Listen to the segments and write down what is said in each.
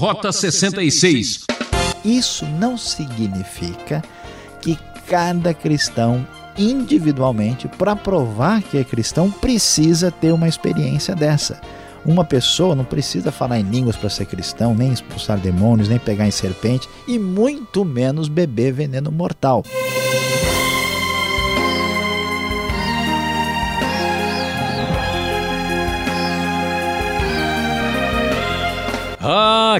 Rota 66. Isso não significa que cada cristão individualmente, para provar que é cristão, precisa ter uma experiência dessa. Uma pessoa não precisa falar em línguas para ser cristão, nem expulsar demônios, nem pegar em serpente e muito menos beber veneno mortal.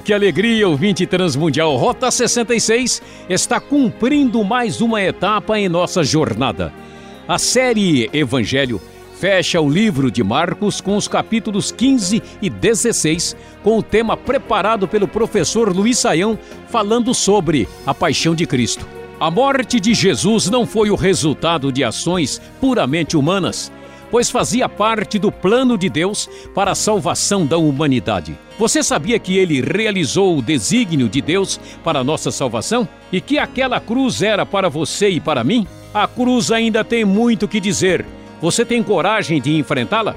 Que alegria! O 20 Transmundial Rota 66 está cumprindo mais uma etapa em nossa jornada. A série Evangelho fecha o livro de Marcos com os capítulos 15 e 16, com o tema preparado pelo professor Luiz Saião, falando sobre a paixão de Cristo. A morte de Jesus não foi o resultado de ações puramente humanas pois fazia parte do plano de Deus para a salvação da humanidade. Você sabia que ele realizou o desígnio de Deus para a nossa salvação? E que aquela cruz era para você e para mim? A cruz ainda tem muito que dizer. Você tem coragem de enfrentá-la?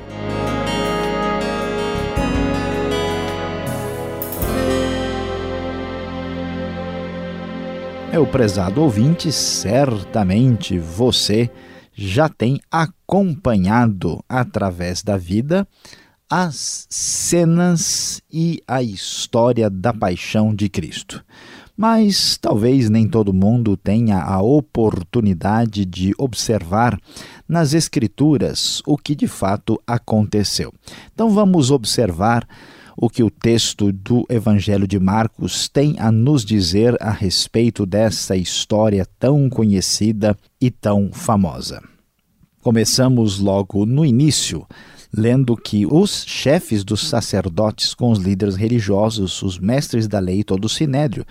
Meu prezado ouvinte, certamente você já tem acompanhado através da vida as cenas e a história da paixão de Cristo. Mas talvez nem todo mundo tenha a oportunidade de observar nas Escrituras o que de fato aconteceu. Então vamos observar o que o texto do Evangelho de Marcos tem a nos dizer a respeito dessa história tão conhecida e tão famosa. Começamos logo no início, lendo que os chefes dos sacerdotes com os líderes religiosos, os mestres da lei e todo o sinédrio,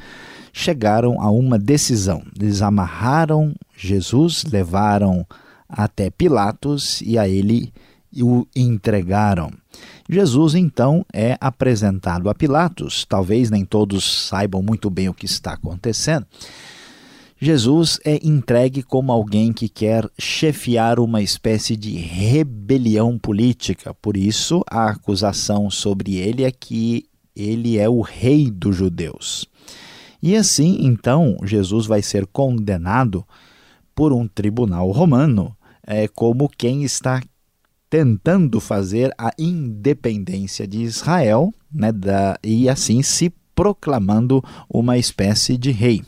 chegaram a uma decisão. Eles amarraram Jesus, levaram até Pilatos e a ele o entregaram. Jesus então é apresentado a Pilatos. Talvez nem todos saibam muito bem o que está acontecendo. Jesus é entregue como alguém que quer chefiar uma espécie de rebelião política. Por isso, a acusação sobre ele é que ele é o rei dos judeus. E assim, então, Jesus vai ser condenado por um tribunal romano é, como quem está tentando fazer a independência de Israel né, da, e assim se proclamando uma espécie de rei.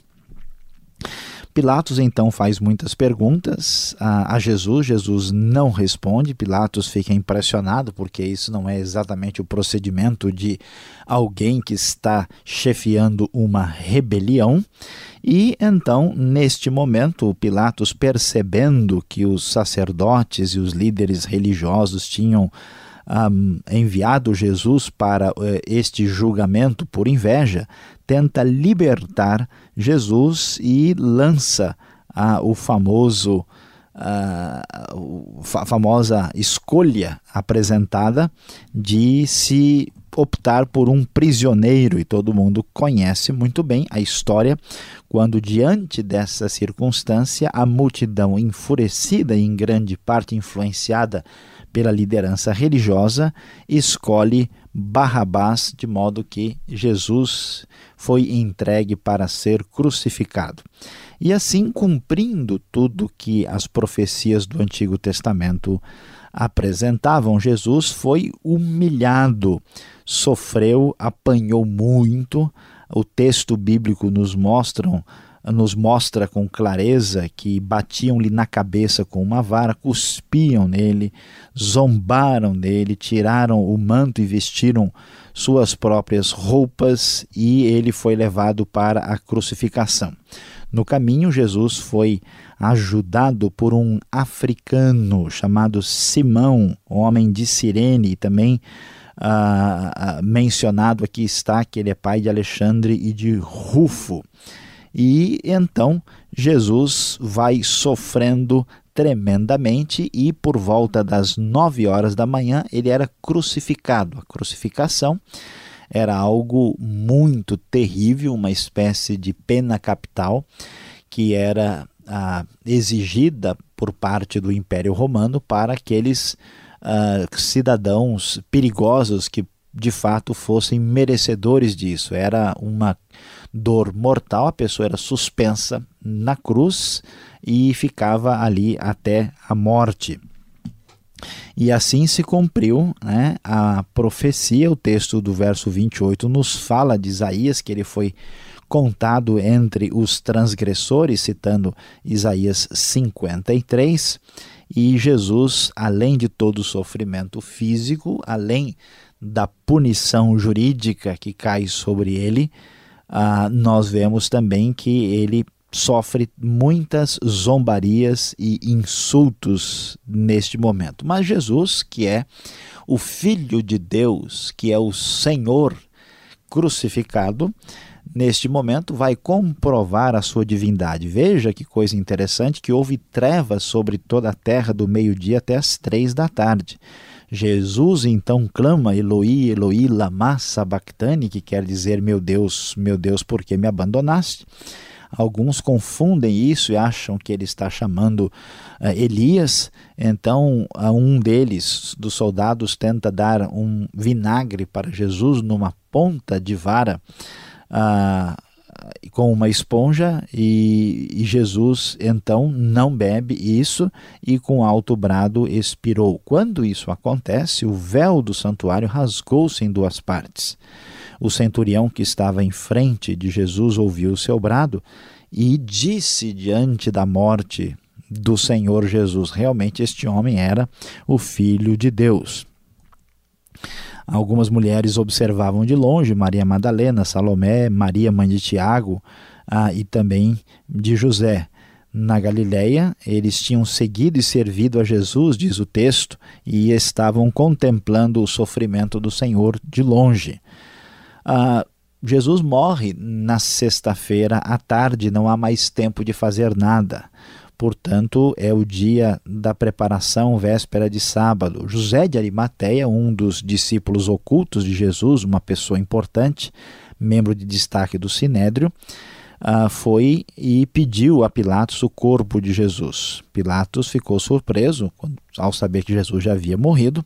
Pilatos então faz muitas perguntas a, a, Jesus, Jesus não responde, Pilatos fica impressionado porque isso não é exatamente o procedimento de alguém que está chefiando uma rebelião. E então, neste momento, Pilatos, percebendo que os sacerdotes e os líderes religiosos tinham um, enviado Jesus para uh, este julgamento por inveja, tenta libertar Jesus e lança uh, o famoso a famosa escolha apresentada de se optar por um prisioneiro, e todo mundo conhece muito bem a história, quando, diante dessa circunstância, a multidão, enfurecida e em grande parte influenciada pela liderança religiosa, escolhe Barrabás, de modo que Jesus foi entregue para ser crucificado. E assim, cumprindo tudo que as profecias do Antigo Testamento apresentavam, Jesus foi humilhado, sofreu, apanhou muito. O texto bíblico nos mostra nos mostra com clareza que batiam-lhe na cabeça com uma vara, cuspiam nele, zombaram dele, tiraram o manto e vestiram suas próprias roupas e ele foi levado para a crucificação. No caminho, Jesus foi ajudado por um africano chamado Simão, homem de Cirene, e também ah, ah mencionado aqui está que ele é pai de Alexandre e de Rufo. E então Jesus vai sofrendo tremendamente e por volta das nove horas da manhã ele era crucificado. A crucificação era algo muito terrível, uma espécie de pena capital que era ah, exigida por parte do Império Romano para aqueles ah, cidadãos perigosos que de fato fossem merecedores disso. Era uma dor mortal, a pessoa era suspensa na cruz e ficava ali até a morte. E assim se cumpriu né, a profecia, o texto do verso 28 nos fala de Isaías, que ele foi contado entre os transgressores, citando Isaías 53. E Jesus, além de todo o sofrimento físico, além da punição jurídica que cai sobre ele, uh, nós vemos também que ele sofre muitas zombarias e insultos neste momento. Mas Jesus, que é o Filho de Deus, que é o Senhor crucificado, neste momento vai comprovar a sua divindade. Veja que coisa interessante que houve trevas sobre toda a terra do meio-dia até as três da tarde. Jesus então clama Eloi, Eloi, lama sabachthani, que quer dizer meu Deus, meu Deus, por que me abandonaste? Alguns confundem isso e acham que ele está chamando uh, Elias. Então, um deles, dos soldados, tenta dar um vinagre para Jesus numa ponta de vara uh, com uma esponja e, e, Jesus então não bebe isso e com alto brado expirou. Quando isso acontece, o véu do santuário rasgou-se em duas partes. O centurião que estava em frente de Jesus ouviu o seu brado e disse diante da morte do Senhor Jesus: realmente este homem era o Filho de Deus. Algumas mulheres observavam de longe Maria Madalena, Salomé, Maria, mãe de Tiago ah, e também de José. Na Galiléia, eles tinham seguido e servido a Jesus, diz o texto, e estavam contemplando o sofrimento do Senhor de longe. Ah, Jesus morre na sexta-feira à tarde, não há mais tempo de fazer nada. Portanto, é o dia da preparação, véspera de sábado. José de Arimateia, um dos discípulos ocultos de Jesus, uma pessoa importante, membro de destaque do Sinédrio, uh, foi e pediu a Pilatos o corpo de Jesus. Pilatos ficou surpreso ao saber que Jesus já havia morrido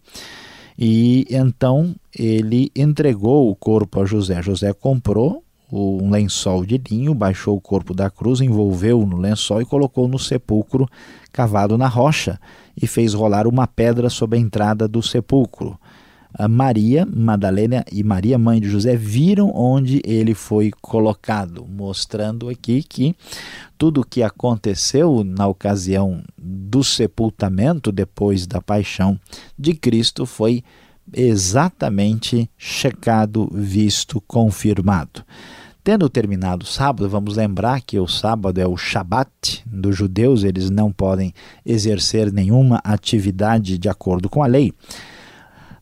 e então ele entregou o corpo a José. José comprou um lençol de linho, baixou o corpo da cruz, envolveu-o no lençol e colocou no sepulcro cavado na rocha e fez rolar uma pedra sobre a entrada do sepulcro. A Maria Madalena e Maria, mãe de José, viram onde ele foi colocado, mostrando aqui que tudo o que aconteceu na ocasião do sepultamento depois da paixão de Cristo foi exatamente checado, visto, confirmado. Tendo terminado o sábado, vamos lembrar que o sábado é o Shabat dos judeus, eles não podem exercer nenhuma atividade de acordo com a lei.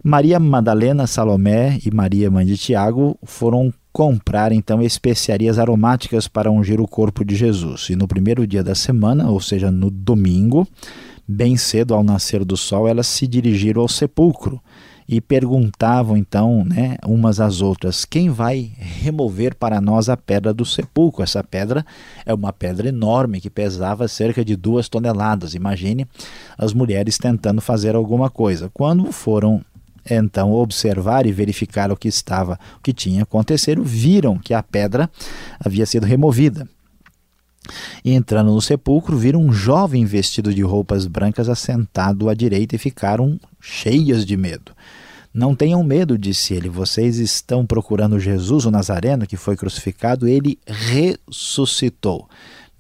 Maria Madalena, Salomé e Maria, mãe de Tiago, foram comprar então especiarias aromáticas para ungir o corpo de Jesus. E no primeiro dia da semana, ou seja, no domingo, bem cedo ao nascer do sol, elas se dirigiram ao sepulcro e perguntavam então, né, umas às outras, quem vai remover para nós a pedra do sepulcro? Essa pedra é uma pedra enorme que pesava cerca de duas toneladas. Imagine as mulheres tentando fazer alguma coisa. Quando foram então observar e verificar o que estava, o que tinha acontecido, viram que a pedra havia sido removida. E entrando no sepulcro, viram um jovem vestido de roupas brancas assentado à direita e ficaram cheias de medo. Não tenham medo, disse ele. Vocês estão procurando Jesus, o Nazareno, que foi crucificado. Ele ressuscitou.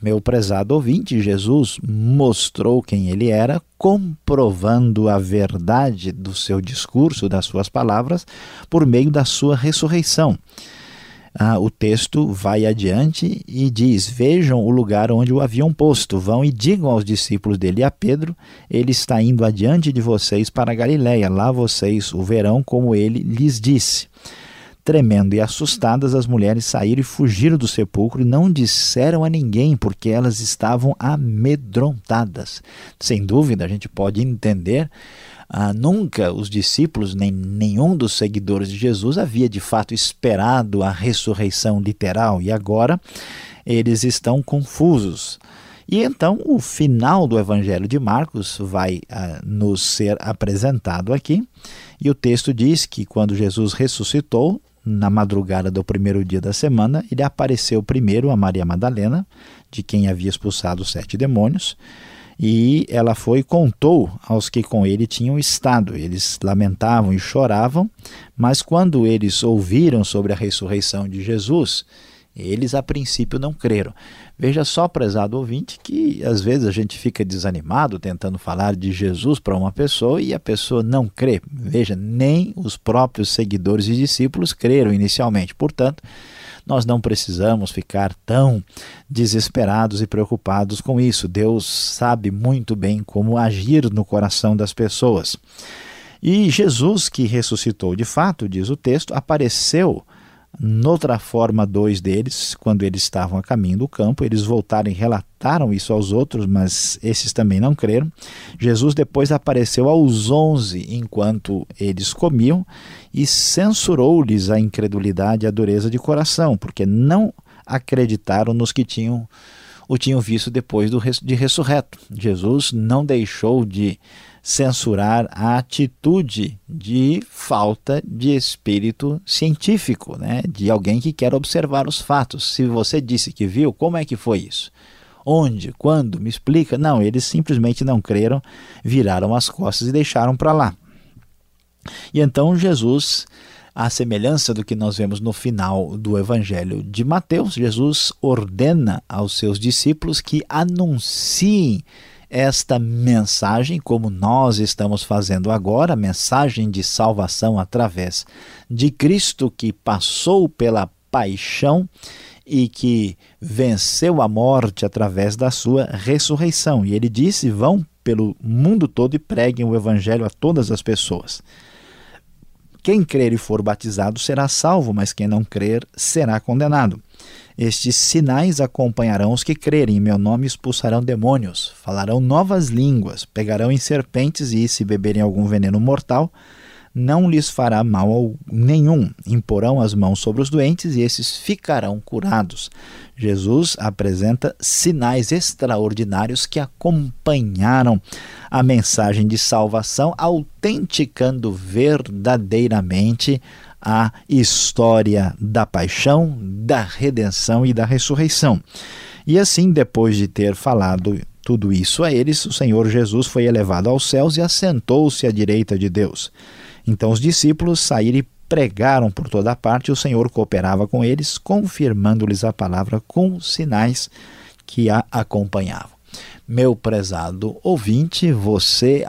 Meu prezado ouvinte, Jesus mostrou quem ele era, comprovando a verdade do seu discurso, das suas palavras, por meio da sua ressurreição ah, o texto vai adiante e diz: Vejam o lugar onde o haviam posto, vão e digam aos discípulos dele e a Pedro: Ele está indo adiante de vocês para Galiléia, lá vocês o verão como ele lhes disse. Tremendo e assustadas, as mulheres saíram e fugiram do sepulcro e não disseram a ninguém, porque elas estavam amedrontadas. Sem dúvida, a gente pode entender ah, nunca os discípulos, nem nenhum dos seguidores de Jesus havia de fato esperado a ressurreição literal e agora eles estão confusos. E então o final do Evangelho de Marcos vai uh, nos ser apresentado aqui. E o texto diz que quando Jesus ressuscitou, na madrugada do primeiro dia da semana, ele apareceu primeiro a Maria Madalena, de quem havia expulsado os sete demônios, e ela foi e contou aos que com ele tinham estado. Eles lamentavam e choravam, mas quando eles ouviram sobre a ressurreição de Jesus, eles a princípio não creram. Veja só, prezado ouvinte, que às vezes a gente fica desanimado tentando falar de Jesus para uma pessoa e a pessoa não crê. Veja, nem os próprios seguidores e discípulos creram inicialmente. Portanto, nós não precisamos ficar tão desesperados e preocupados com isso. Deus sabe muito bem como agir no coração das pessoas. E Jesus, que ressuscitou de fato, diz o texto, apareceu Noutra forma, dois deles, quando eles estavam a caminho do campo, eles voltaram e relataram isso aos outros, mas esses também não creram. Jesus depois apareceu aos onze enquanto eles comiam e censurou-lhes a incredulidade e a dureza de coração, porque não acreditaram nos que tinham o tinham visto depois do, de ressurreto. Jesus não deixou de censurar a atitude de falta de espírito científico, né? de alguém que quer observar os fatos. Se você disse que viu, como é que foi isso? Onde? Quando? Me explica. Não, eles simplesmente não creram, viraram as costas e deixaram para lá. E então Jesus, à semelhança do que nós vemos no final do Evangelho de Mateus, Jesus ordena aos seus discípulos que anunciem esta mensagem, como nós estamos fazendo agora, a mensagem de salvação através de Cristo que passou pela paixão e que venceu a morte através da sua ressurreição. E ele disse: Vão pelo mundo todo e preguem o evangelho a todas as pessoas. Quem crer e for batizado será salvo, mas quem não crer será condenado. Estes sinais acompanharão os que crerem. Em meu nome expulsarão demônios, falarão novas línguas, pegarão em serpentes e, se beberem algum veneno mortal, não lhes fará mal nenhum. Imporão as mãos sobre os doentes e esses ficarão curados. Jesus apresenta sinais extraordinários que acompanharam a mensagem de salvação, autenticando verdadeiramente a história da paixão, da redenção e da ressurreição. E assim, depois de ter falado tudo isso a eles, o Senhor Jesus foi elevado aos céus e assentou-se à direita de Deus. Então os discípulos saíram e pregaram por toda parte, e o Senhor cooperava com eles, confirmando-lhes a palavra com sinais que a acompanhavam. Meu prezado ouvinte, você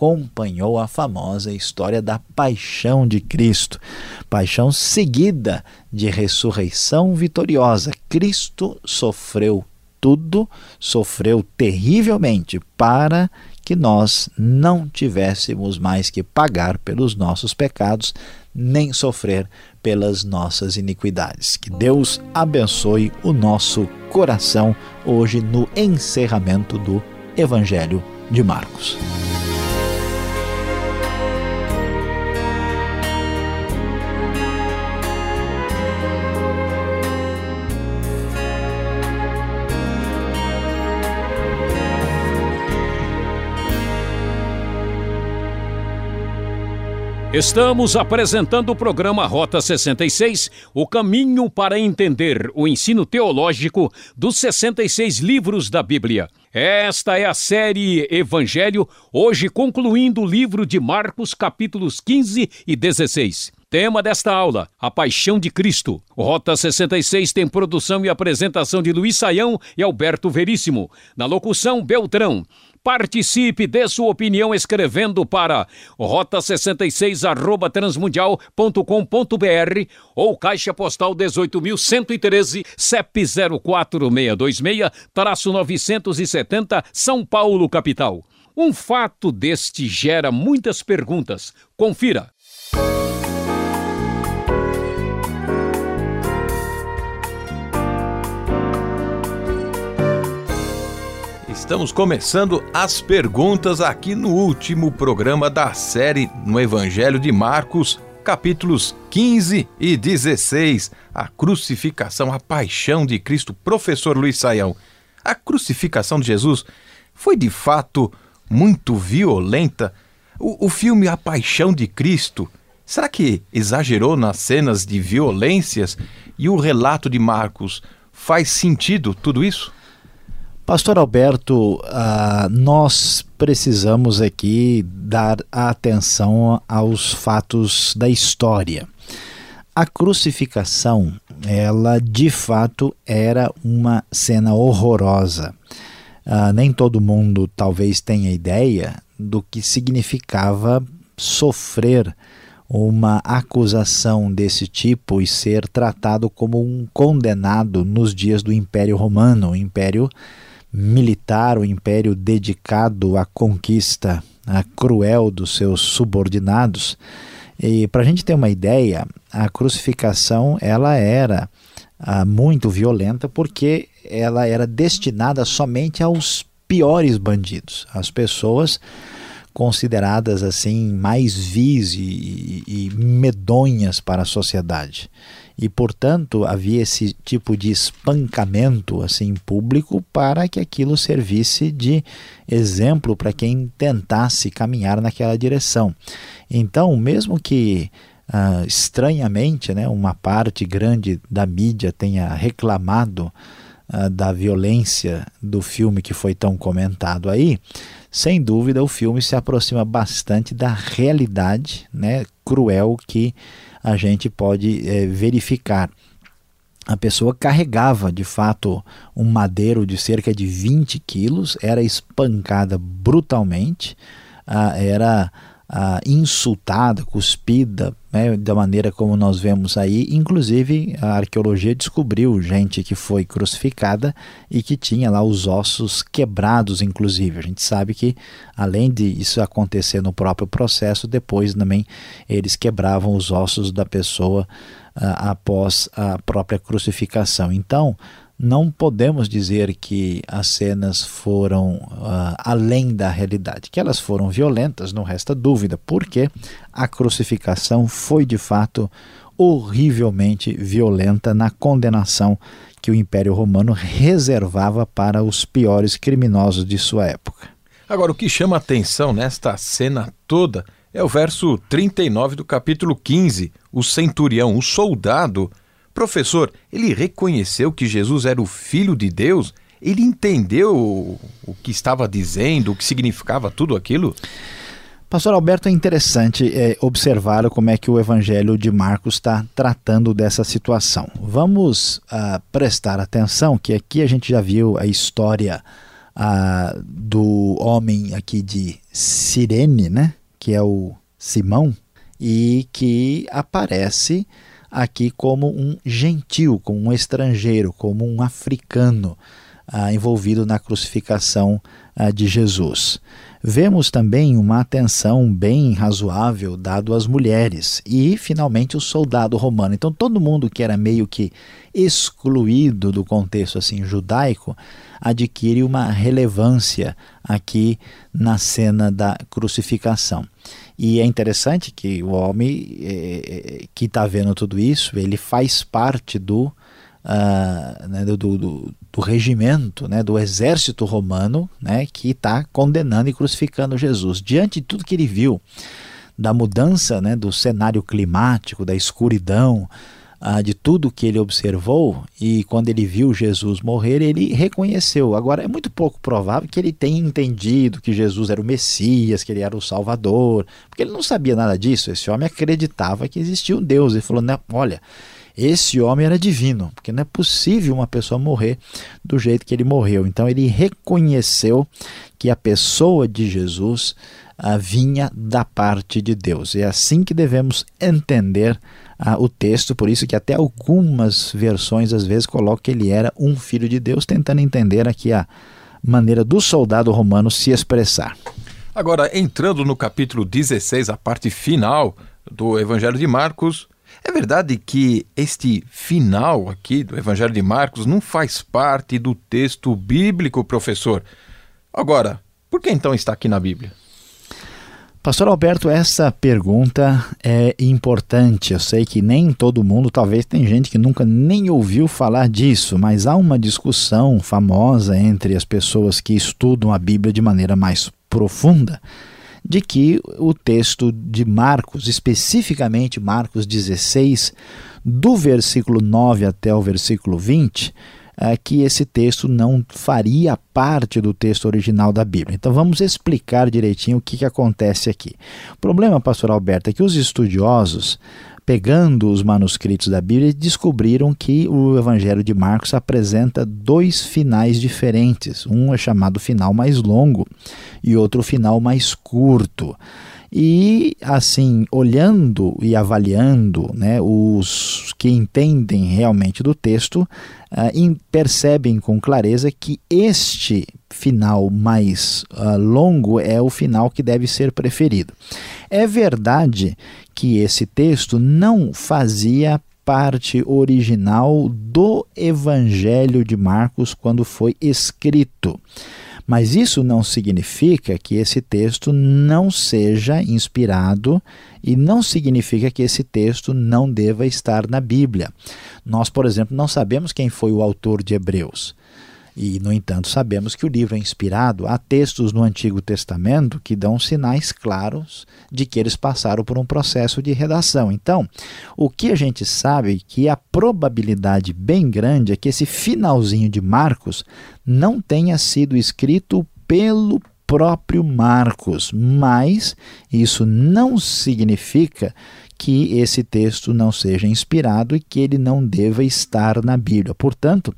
acompanhou a famosa história da paixão de Cristo, paixão seguida de ressurreição vitoriosa. Cristo sofreu tudo, sofreu terrivelmente para que nós não tivéssemos mais que pagar pelos nossos pecados, nem sofrer pelas nossas iniquidades. Que Deus abençoe o nosso coração hoje no encerramento do Evangelho de Marcos. Estamos apresentando o programa Rota 66, o caminho para entender o ensino teológico dos 66 livros da Bíblia. Esta é a série Evangelho, hoje concluindo o livro de Marcos, capítulos 15 e 16. Tema desta aula: A Paixão de Cristo. Rota 66 tem produção e apresentação de Luiz Saião e Alberto Veríssimo. Na locução, Beltrão. Participe, dê sua opinião escrevendo para rota66 transmundial.com.br ou Caixa Postal 18.113, CEP 04626-970, São Paulo, capital. Um fato deste gera muitas perguntas. Confira. Estamos começando as perguntas aqui no último programa da série no Evangelho de Marcos, capítulos 15 e 16, a crucificação, a paixão de Cristo. Professor Luiz Saião, A crucificação de Jesus foi de fato muito violenta. O, o filme A Paixão de Cristo, será que exagerou nas cenas de violências? E o relato de Marcos faz sentido tudo isso? Pastor Alberto, uh, nós precisamos aqui dar atenção aos fatos da história. A crucificação, ela de fato era uma cena horrorosa. Uh, nem todo mundo talvez tenha ideia do que significava sofrer uma acusação desse tipo e ser tratado como um condenado nos dias do Império Romano, o Império militar, o império dedicado à conquista à cruel dos seus subordinados. E para a gente ter uma ideia, a crucificação ela era ah, muito violenta porque ela era destinada somente aos piores bandidos, às pessoas consideradas assim mais vis e, e medonhas para a sociedade e portanto havia esse tipo de espancamento assim público para que aquilo servisse de exemplo para quem tentasse caminhar naquela direção. Então, mesmo que uh, estranhamente, né, uma parte grande da mídia tenha reclamado uh, da violência do filme que foi tão comentado aí, sem dúvida o filme se aproxima bastante da realidade, né, cruel que a gente pode é, verificar. A pessoa carregava de fato um madeiro de cerca de 20 quilos, era espancada brutalmente, ah, era ah, insultada, cuspida, né, da maneira como nós vemos aí. Inclusive, a arqueologia descobriu gente que foi crucificada e que tinha lá os ossos quebrados, inclusive. A gente sabe que, além de isso acontecer no próprio processo, depois também eles quebravam os ossos da pessoa ah, após a própria crucificação. Então, não podemos dizer que as cenas foram uh, além da realidade. Que elas foram violentas, não resta dúvida, porque a crucificação foi de fato horrivelmente violenta na condenação que o Império Romano reservava para os piores criminosos de sua época. Agora, o que chama atenção nesta cena toda é o verso 39 do capítulo 15. O centurião, o soldado, Professor, ele reconheceu que Jesus era o Filho de Deus? Ele entendeu o que estava dizendo, o que significava tudo aquilo? Pastor Alberto, é interessante é, observar como é que o Evangelho de Marcos está tratando dessa situação. Vamos uh, prestar atenção que aqui a gente já viu a história uh, do homem aqui de Cirene, né? que é o Simão, e que aparece aqui como um gentil, como um estrangeiro, como um africano ah, envolvido na crucificação ah, de Jesus. Vemos também uma atenção bem razoável dado às mulheres e, finalmente, o soldado romano. Então, todo mundo que era meio que excluído do contexto assim judaico adquire uma relevância aqui na cena da crucificação. E é interessante que o homem é, que está vendo tudo isso, ele faz parte do, uh, né, do, do, do, regimento, né, do exército romano, né, que está condenando e crucificando Jesus. Diante de tudo que ele viu, da mudança né, do cenário climático, da escuridão, ah, de tudo que ele observou e quando ele viu Jesus morrer, ele reconheceu. Agora, é muito pouco provável que ele tenha entendido que Jesus era o Messias, que ele era o Salvador, porque ele não sabia nada disso. Esse homem acreditava que existia um Deus. Ele falou: olha. Esse homem era divino, porque não é possível uma pessoa morrer do jeito que ele morreu. Então ele reconheceu que a pessoa de Jesus ah, vinha da parte de Deus. É assim que devemos entender ah, o texto, por isso que até algumas versões às vezes colocam que ele era um filho de Deus, tentando entender aqui a maneira do soldado romano se expressar. Agora, entrando no capítulo 16, a parte final do Evangelho de Marcos, é verdade que este final aqui do Evangelho de Marcos não faz parte do texto bíblico, professor. Agora, por que então está aqui na Bíblia? Pastor Alberto, essa pergunta é importante. Eu sei que nem todo mundo, talvez tem gente que nunca nem ouviu falar disso, mas há uma discussão famosa entre as pessoas que estudam a Bíblia de maneira mais profunda de que o texto de Marcos, especificamente Marcos 16, do versículo 9 até o versículo 20, é, que esse texto não faria parte do texto original da Bíblia. Então vamos explicar direitinho o que, que acontece aqui. O problema, pastor Alberto, é que os estudiosos pegando os manuscritos da Bíblia, descobriram que o Evangelho de Marcos apresenta dois finais diferentes. Um é chamado final mais longo e outro final mais curto. E assim, olhando e avaliando, né, os que entendem realmente do texto uh, percebem com clareza que este final mais uh, longo é o final que deve ser preferido. É verdade que esse texto não fazia parte original do Evangelho de Marcos quando foi escrito. Mas isso não significa que esse texto não seja inspirado e não significa que esse texto não deva estar na Bíblia. Nós, por exemplo, não sabemos quem foi o autor de Hebreus. E, no entanto, sabemos que o livro é inspirado. Há textos no Antigo Testamento que dão sinais claros de que eles passaram por um processo de redação. Então, o que a gente sabe é que a probabilidade bem grande é que esse finalzinho de Marcos não tenha sido escrito pelo próprio Marcos, mas isso não significa que esse texto não seja inspirado e que ele não deva estar na Bíblia. Portanto,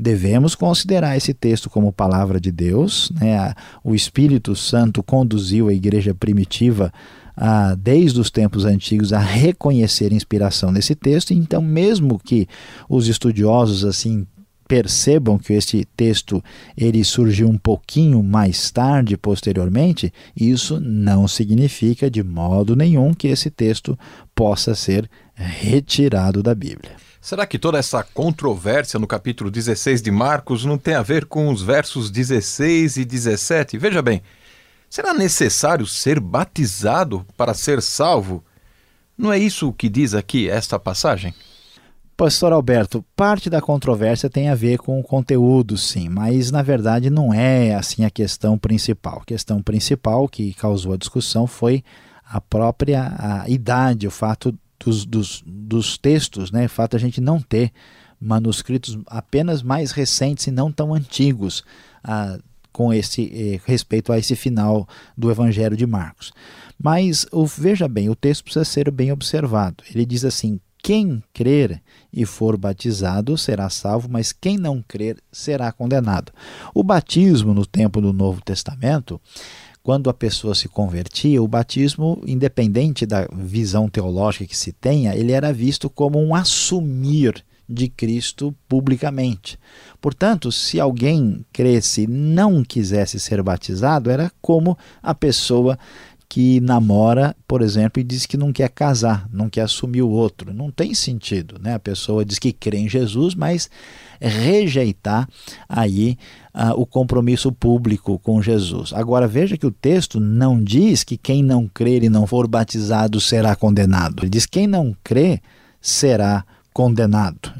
devemos considerar esse texto como palavra de Deus. Né? O Espírito Santo conduziu a igreja primitiva a, desde os tempos antigos a reconhecer a inspiração desse texto. Então, mesmo que os estudiosos assim percebam que este texto ele surgiu um pouquinho mais tarde, posteriormente, isso não significa de modo nenhum que esse texto possa ser retirado da Bíblia. Será que toda essa controvérsia no capítulo 16 de Marcos não tem a ver com os versos 16 e 17? Veja bem, será necessário ser batizado para ser salvo? Não é isso que diz aqui esta passagem? Pastor Alberto, parte da controvérsia tem a ver com o conteúdo, sim, mas na verdade não é assim a questão principal. A questão principal que causou a discussão foi a própria a idade, o fato dos, dos, dos textos, né? o fato a gente não ter manuscritos apenas mais recentes e não tão antigos ah, com esse eh, respeito a esse final do Evangelho de Marcos. Mas o, veja bem, o texto precisa ser bem observado. Ele diz assim: quem crer e for batizado será salvo, mas quem não crer será condenado. O batismo no tempo do Novo Testamento, quando a pessoa se convertia, o batismo, independente da visão teológica que se tenha, ele era visto como um assumir de Cristo publicamente. Portanto, se alguém cresce e não quisesse ser batizado, era como a pessoa que namora, por exemplo, e diz que não quer casar, não quer assumir o outro. Não tem sentido, né? A pessoa diz que crê em Jesus, mas rejeitar aí uh, o compromisso público com Jesus. Agora veja que o texto não diz que quem não crer e não for batizado será condenado. Ele diz que quem não crê será condenado.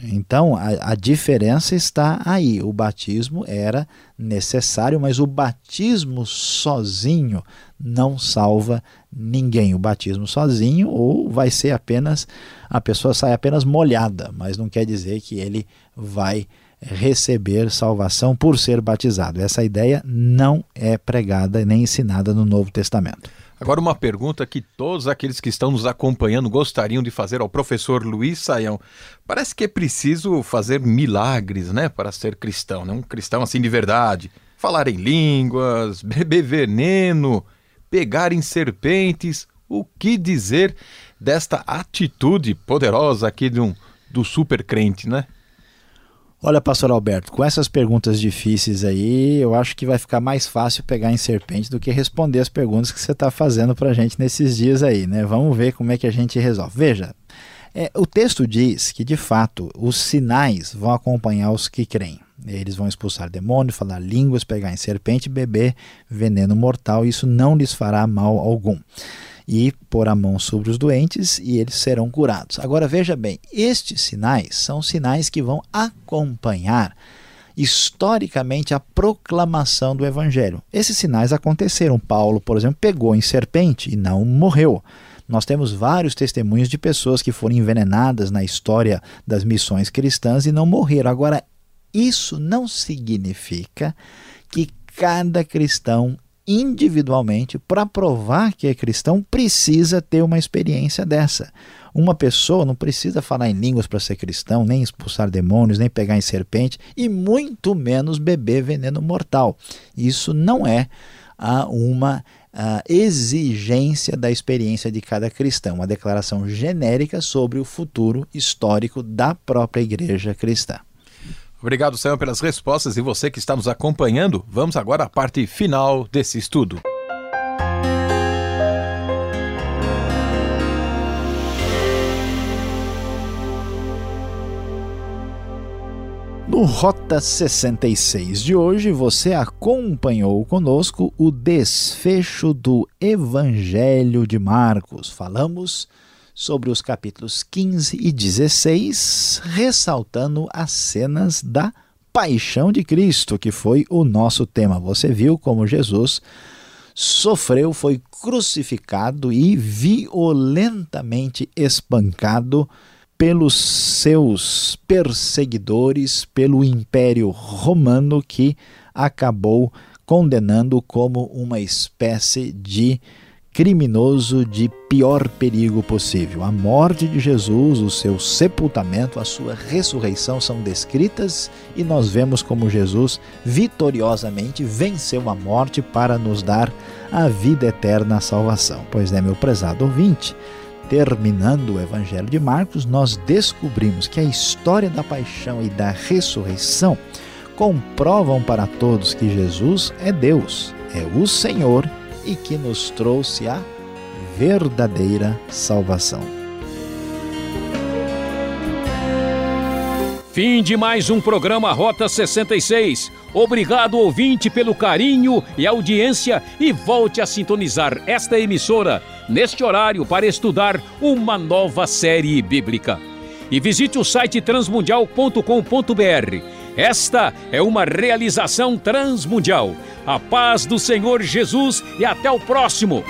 Então a, a, diferença está aí. O batismo era necessário, mas o batismo sozinho não salva ninguém. O batismo sozinho ou vai ser apenas a pessoa sai apenas molhada, mas não quer dizer que ele vai receber salvação por ser batizado. Essa ideia não é pregada nem ensinada no Novo Testamento. Agora, uma pergunta que todos aqueles que estão nos acompanhando gostariam de fazer ao professor Luiz Saião. Parece que é preciso fazer milagres, né, para ser cristão, né? um cristão assim de verdade. Falar em línguas, beber veneno, pegar em serpentes. O que dizer desta atitude poderosa aqui de um, do super crente, né? Olha, pastor Alberto, com essas perguntas difíceis aí, eu acho que vai ficar mais fácil pegar em serpente do que responder as perguntas que você está fazendo para a gente nesses dias aí, né? Vamos ver como é que a gente resolve. Veja, é, o texto diz que, de fato, os sinais vão acompanhar os que creem. Eles vão expulsar demônio, falar línguas, pegar em serpente, beber veneno mortal, isso não lhes fará mal algum. E pôr a mão sobre os doentes e eles serão curados. Agora veja bem, estes sinais são sinais que vão acompanhar historicamente a proclamação do evangelho. Esses sinais aconteceram. Paulo, por exemplo, pegou em serpente e não morreu. Nós temos vários testemunhos de pessoas que foram envenenadas na história das missões cristãs e não morreram. Agora, isso não significa que cada cristão individualmente, para provar que é cristão, precisa ter uma experiência dessa. Uma pessoa não precisa falar em línguas para ser cristão, nem expulsar demônios, nem pegar em serpente e muito menos beber veneno mortal. Isso não é ah, uma a exigência da experiência de cada cristão, uma declaração genérica sobre o futuro histórico da própria igreja cristã. Obrigado, Senhor, pelas respostas e você que está nos acompanhando. Vamos agora à parte final desse estudo. No Rota 66 de hoje, você acompanhou conosco o desfecho do Evangelho de Marcos. Falamos sobre os capítulos 15 e 16, ressaltando as cenas da paixão de Cristo, que foi o nosso tema. Você viu como Jesus sofreu, foi crucificado e violentamente espancado pelos seus perseguidores, pelo Império Romano, que acabou condenando como uma espécie de criminoso de pior perigo possível. A morte de Jesus, o seu sepultamento, a sua ressurreição são descritas e nós vemos como Jesus vitoriosamente venceu a morte para nos dar a vida eterna, a salvação. Pois é, meu prezado ouvinte, terminando o Evangelho de Marcos, nós descobrimos que a história da paixão e da ressurreição comprovam para todos que Jesus é Deus, é o Senhor e que nos trouxe a verdadeira salvação. Fim de mais um programa Rota 66. Obrigado, ouvinte, pelo carinho e audiência e volte a sintonizar esta emissora neste horário para estudar uma nova série bíblica. E visite o site transmundial.com.br. Esta é uma realização transmundial. A paz do Senhor Jesus e até o próximo.